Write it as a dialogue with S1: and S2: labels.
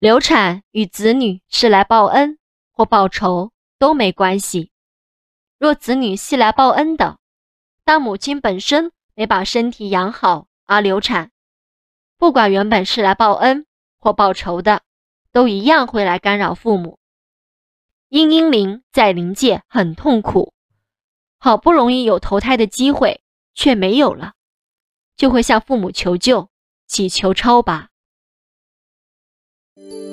S1: 流产与子女是来报恩或报仇都没关系。若子女系来报恩的，当母亲本身没把身体养好而流产，不管原本是来报恩或报仇的，都一样会来干扰父母。因婴灵在灵界很痛苦，好不容易有投胎的机会却没有了，就会向父母求救，祈求超拔。Thank you.